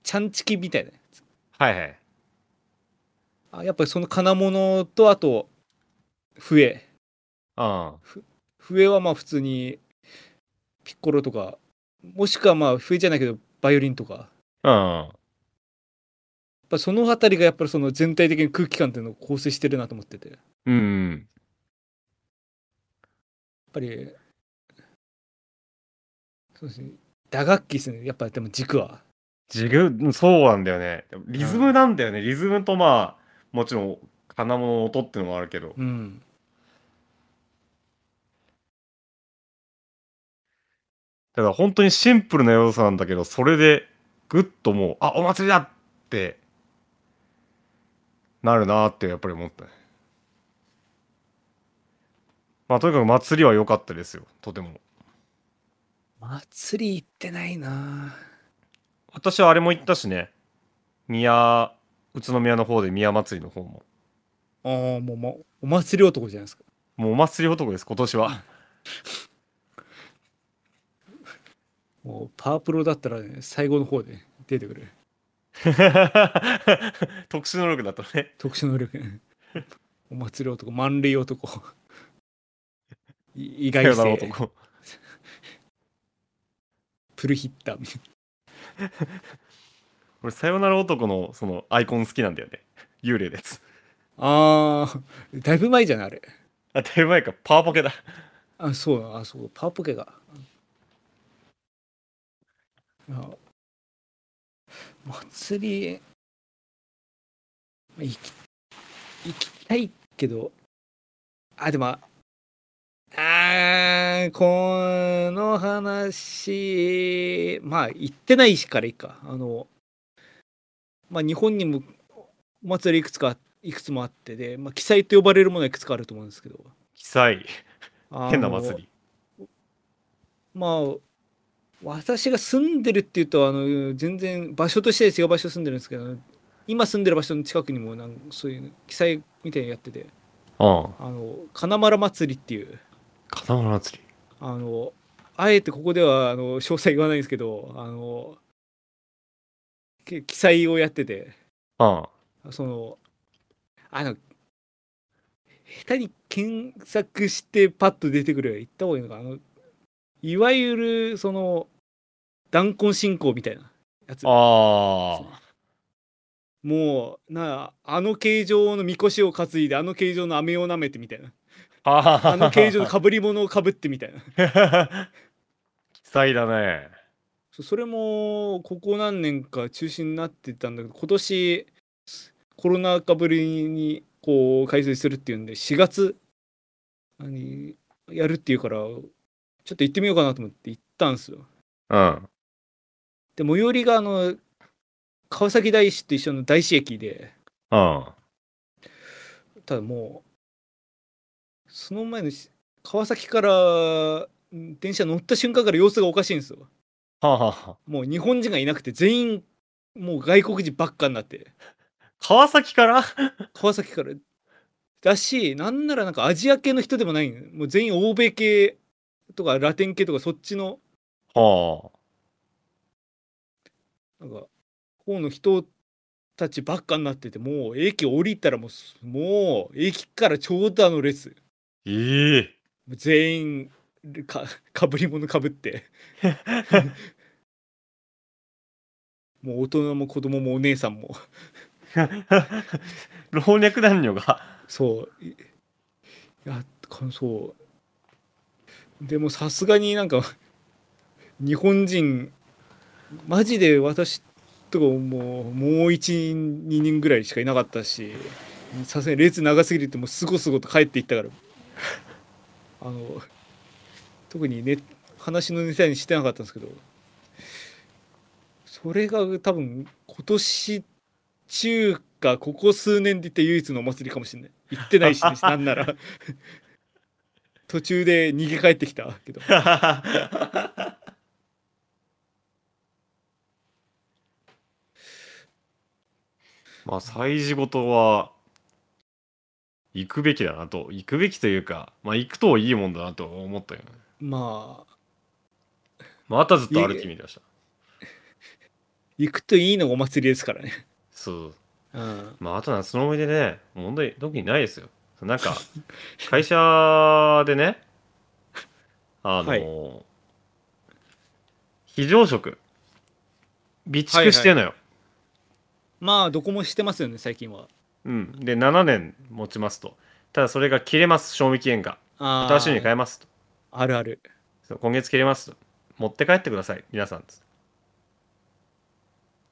S1: チャンチキみたいなやつ。
S2: はいはい。
S1: あやっぱりその金物とあと笛。
S2: あ
S1: 笛はまあ普通にピッコロとかもしくはまあ笛じゃないけどバイオリンとか。
S2: あうん
S1: ぱその辺りがやっぱりその全体的に空気感っていうのを構成してるなと思ってて。やっ
S2: うん。
S1: ぱりそうですね。打楽器ですね。やっぱでも軸は。
S2: 軸そうなんだよね。リズムなんだよね、リズムとまあもちろん金物の音っていうのもあるけど。
S1: うん。
S2: だから本当にシンプルな要素なんだけどそれでぐっともうあお祭りだってなるなってやっぱり思ったね。まあとにかく祭りは良かったですよ。とても。
S1: 祭り行ってないな。
S2: 私はあれも行ったしね。宮宇都宮の方で宮祭りの方も。
S1: ああもう、ま、お祭り男じゃないですか。
S2: もうお祭り男です今年は。
S1: もうパワープロだったらね最後の方で出てくる
S2: 特殊能力だとね。
S1: 特殊能力。お祭り男。満塁男。い意外
S2: さよなら
S1: 性
S2: 男。
S1: プルヒッター。みたい
S2: 俺さよなら男のそのアイコン好きなんだよね。幽霊です
S1: なあー。だいぶ前じゃないあれ。
S2: あだいぶ前か。パワポケだ。
S1: あそうだ。あそう。パワーポケが。あ祭りまあ行き行きたいけどあでもあーこの話まあ行ってないしからいいか。あのまあ日本にもお祭りいくつかいくつもあってで、まあ、記載と呼ばれるものはいくつかあると思うんですけど。
S2: 記載変な祭り。
S1: まあ私が住んでるっていうとあの全然場所としては違う場所住んでるんですけど今住んでる場所の近くにもなんそういう記載みたいにやってて
S2: うん
S1: あの金丸祭りっていう。
S2: 金物祭り。
S1: あのあえてここではあの詳細言わないんですけどあのけ記載をやってて。
S2: うん
S1: そのあの下手に検索してパッと出てくる言った方がいいのかあのいわゆるその弾痕信仰みたいなやつ。
S2: あ
S1: もうなあの形状のみこしを担いであの形状の飴を舐めてみたいな。
S2: あ
S1: あの形状のかぶり物をかぶってみたいな。
S2: 記載だね。
S1: そそれもここ何年か中止になってたんだけど今年コロナ禍ぶりにこう開催するっていうんで4月にやるっていうからちょっと行ってみようかなと思って行ったんですよ。
S2: うん。
S1: で最寄りがあの川崎大師と一緒の大師駅で。
S2: うん。
S1: ただもうその前のし川崎からん電車乗った瞬間から様子がおかしいんですよ。
S2: はあ、はあ、
S1: もう日本人がいなくて全員もう外国人ばっかになって。
S2: 川崎から？
S1: 川崎から。だしなんならなんかアジア系の人でもないのもう全員欧米系とかラテン系とかそっちの
S2: は
S1: なんか方の人たちばっかになっててもう駅降りたらもうすもう駅からちょうどあの列。
S2: あええ。
S1: 全員かかぶり物かぶって。もう大人も子供もお姉さんも。
S2: 老若男女が。
S1: そう。いやかそうでもさすがになんか日本人マジで私とかもうもう12人ぐらいしかいなかったしさすがに列長すぎるってもうすごすごと帰っていったから。あの特にね話のネタにしてなかったんですけどそれが多分今年中かここ数年で言って唯一のお祭りかもしれない。行ってないし、ね、なんなら途中で逃げ帰ってきた。けど。
S2: まあ祭事ごとは行くべきだなと。行くべきというかまあ行くといいもんだなと思ったよね。
S1: まあ。
S2: またずっと歩き見てまし。た
S1: 行くといいのがお祭りですからね。
S2: そう。
S1: うん。
S2: まああとはその思い出ね問題特にないですよなんか 会社でねあの、
S1: はい。
S2: 非常食備蓄してんのよ、
S1: まあどこもしてますよね最近は。
S2: うん。で7年持ちますと。ただそれが切れます賞味期限が。新しいのに変えますと。
S1: あるある。
S2: 今月切れますと。持って帰ってください皆さん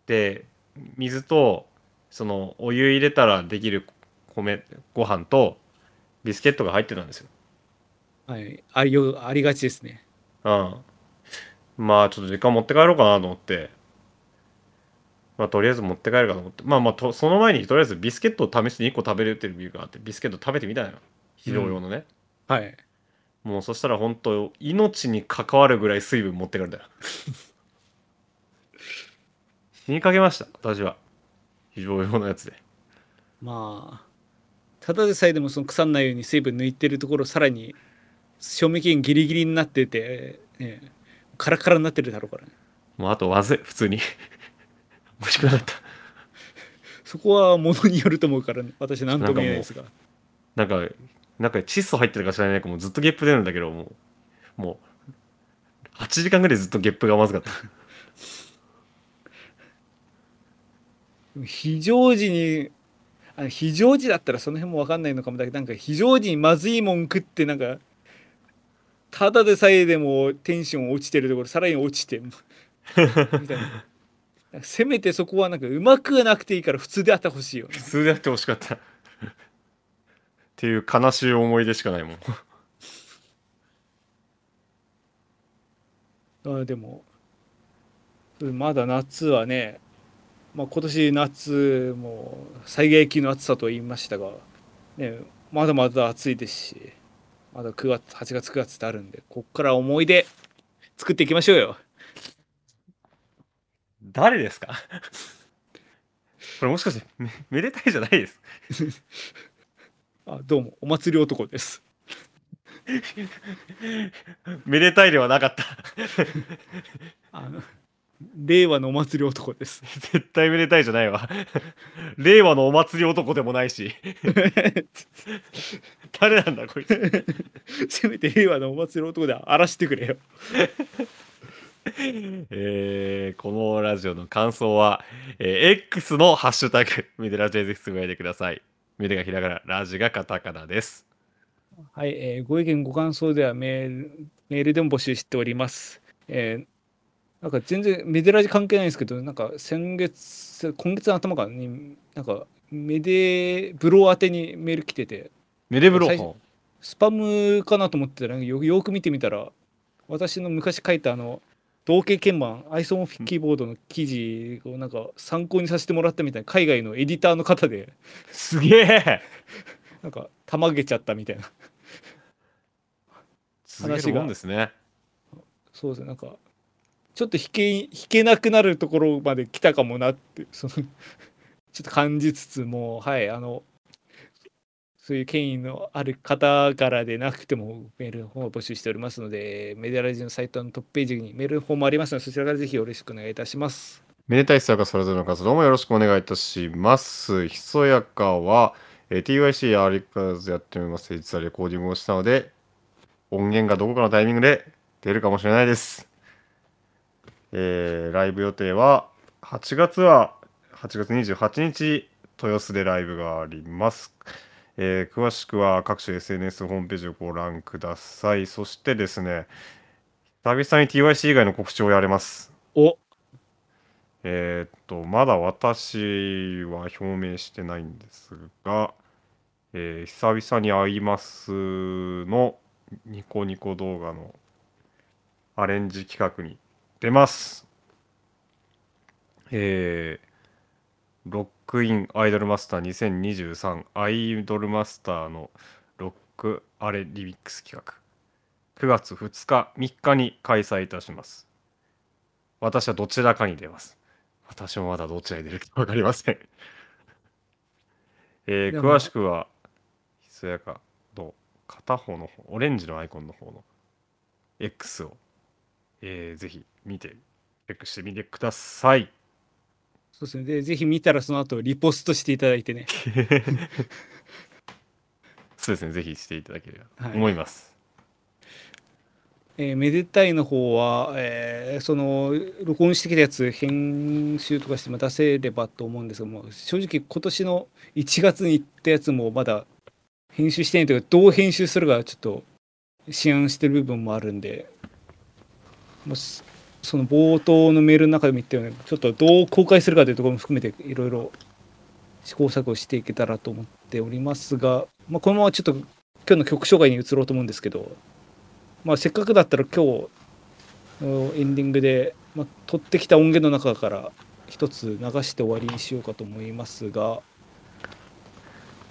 S2: で水とそのお湯入れたらできる米ご飯とビスケットが入ってたんですよ。
S1: はい。ありよありがちですね。
S2: うん。まあちょっと時間持って帰ろうかなと思って。まあとりあえず持って帰るかと思って。まあまあとその前にとりあえずビスケットを試して1個食べれてるビューがあってビスケット食べてみたいな非常用のね、
S1: はい。
S2: もうそしたら本当命に関わるぐらい水分持ってかれたよ。死にかけました。私は。非常用のやつで。
S1: まあただでさえでもその腐んないように水分抜いてるところさらに賞味期限ギリギリになってて、ね、カラカラになってるだろうから。ね
S2: もうあとわずい普通に。美味しくなかった。
S1: そこはものによると思うから、ね、私何とも言えないですが。
S2: なんかなんか窒素入ってるか知らないけどもうずっとゲップ出るんだけどもうもう8時間ぐらいずっとゲップがまずかった。
S1: 非常時にあ非常時だったらその辺も分かんないのかもだけどなんか非常時にまずいもん食ってなんかただでさえでもテンション落ちてるところさらに落ちて みたいな。せめてそこはなんかうまくはなくていいから普通であってほしいよね。
S2: 普通でやってほしかった。っていう悲しい思い出しかないもん。
S1: あでもまだ夏はね、まあ、今年夏も災害級の暑さと言いましたが、ね、まだまだ暑いですしまだ9月8月9月ってあるんでこっから思い出作っていきましょうよ。
S2: 誰ですか？これもしかしてめめでたいじゃないです。
S1: あどうもお祭り男です。
S2: めでたいではなかった。
S1: あの令和のお祭り男です。
S2: 絶対めでたいじゃないわ。令和のお祭り男でもないし。誰なんだこいつ。
S1: せめて令和のお祭り男で荒らしてくれよ。
S2: えーこのラジオの感想は、えー X のハッシュタグメデラジでぜひつぶやいてください。メデがひらがなラジがカタカナです。
S1: はい、えーご意見ご感想ではメールメールでも募集しております。えーなんか全然メデラジ関係ないんですけど、なんか先月、今月の頭かに、なんかメデブロ宛てにメール来てて、
S2: メデブロ
S1: スパムかなと思ってたら、よよく見てみたら、私の昔書いたあの、同型鍵盤、アイソモフィックキーボードの記事をなんか参考にさせてもらったみたいな、海外のエディターの方で、
S2: すげえ！
S1: なんか、たまげちゃったみたいな。
S2: 続けるもんですね。
S1: そうですね。なんかちょっと弾け弾けなくなるところまで来たかもなってその ちょっと感じつつもはいあのそういう権威のある方からでなくてもメールの方を募集しておりますのでメディアラジオのサイトのトップページにメールの方もありますのでそちらからぜひよろしくお願いいたします。
S2: めでたいさやかそれぞれの活動もよろしくお願いいたします。ひそやかは、えー TYC アリカズやってみます。実はレコーディングをしたので、音源がどこかのタイミングで出るかもしれないです。えーライブ予定は、8月は8月28日、豊洲でライブがあります。えー詳しくは各種 SNS ホームページをご覧ください。そしてですね、久々に TYC 以外の告知をやれます。
S1: お
S2: えーっと、まだ私は表明してないんですが、えー久々に会いますのニコニコ動画のアレンジ企画に出ます。えーロックインアイドルマスター2023アイドルマスターのロックアレリミックス企画9月2日3日に開催いたします。私はどちらかに出ます。私もまだどちらに出るか分かりません。えー詳しくは、ひそやかと片方の方、オレンジのアイコンの方の X を、えーぜひ見て、チェックしてみてください。
S1: そうですねでぜひ見たらその後リポストしていただいてね
S2: そうですね、ぜひしていただければと
S1: はい
S2: 思います。
S1: えーめでたいの方は、えーその録音してきたやつ編集とかしても出せればと思うんですがもう正直今年の1月に行ったやつもまだ編集してないというかどう編集するかちょっと思案してる部分もあるんでもしその冒頭のメールの中でも言ったようにちょっとどう公開するかというところも含めていろいろ試行錯誤していけたらと思っておりますが、まあ、このままちょっと今日の曲紹介に移ろうと思うんですけど、まあ、せっかくだったら今日エンディングで、まあ、取ってきた音源の中から一つ流して終わりにしようかと思いますが、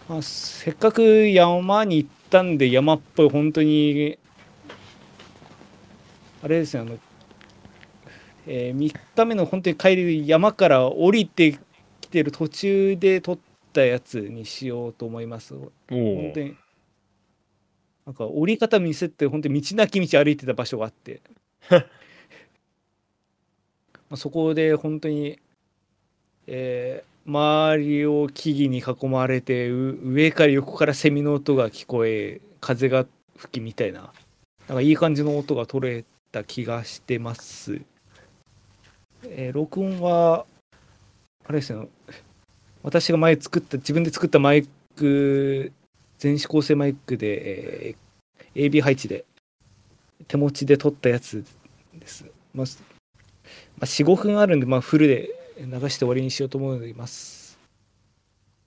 S1: まあ、せっかく山に行ったんで山っぽい本当にあれですねあの、えー、3日目の本当に帰り山から降りてきてる途中で撮ったやつにしようと思います。
S2: お
S1: 本
S2: お
S1: 当になんか降り方見せて本当に道なき道歩いてた場所があって まあそこで本当に、えー周りを木々に囲まれてう上から横からセミの音が聞こえ風が吹きみたいななんかいい感じの音が取れた気がしてます。えー録音はあれですよ私が前作った自分で作ったマイク全指向性マイクで、えー AB 配置で手持ちで撮ったやつです。まあ、すまあ、4、5分あるんで、まあ、フルで流して終わりにしようと思います。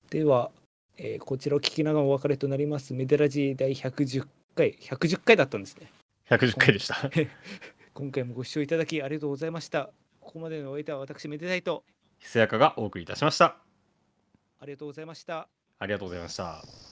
S1: では、えーこちらを聞きながらお別れとなります。メデラジ第110回、110回だったんですね。
S2: 110回でした
S1: 今回もご視聴いただきありがとうございました。ここまでのお相手は私、めでたいと、
S2: ひそやかがお送りいたしました。
S1: ありがとうございました。
S2: ありがとうございました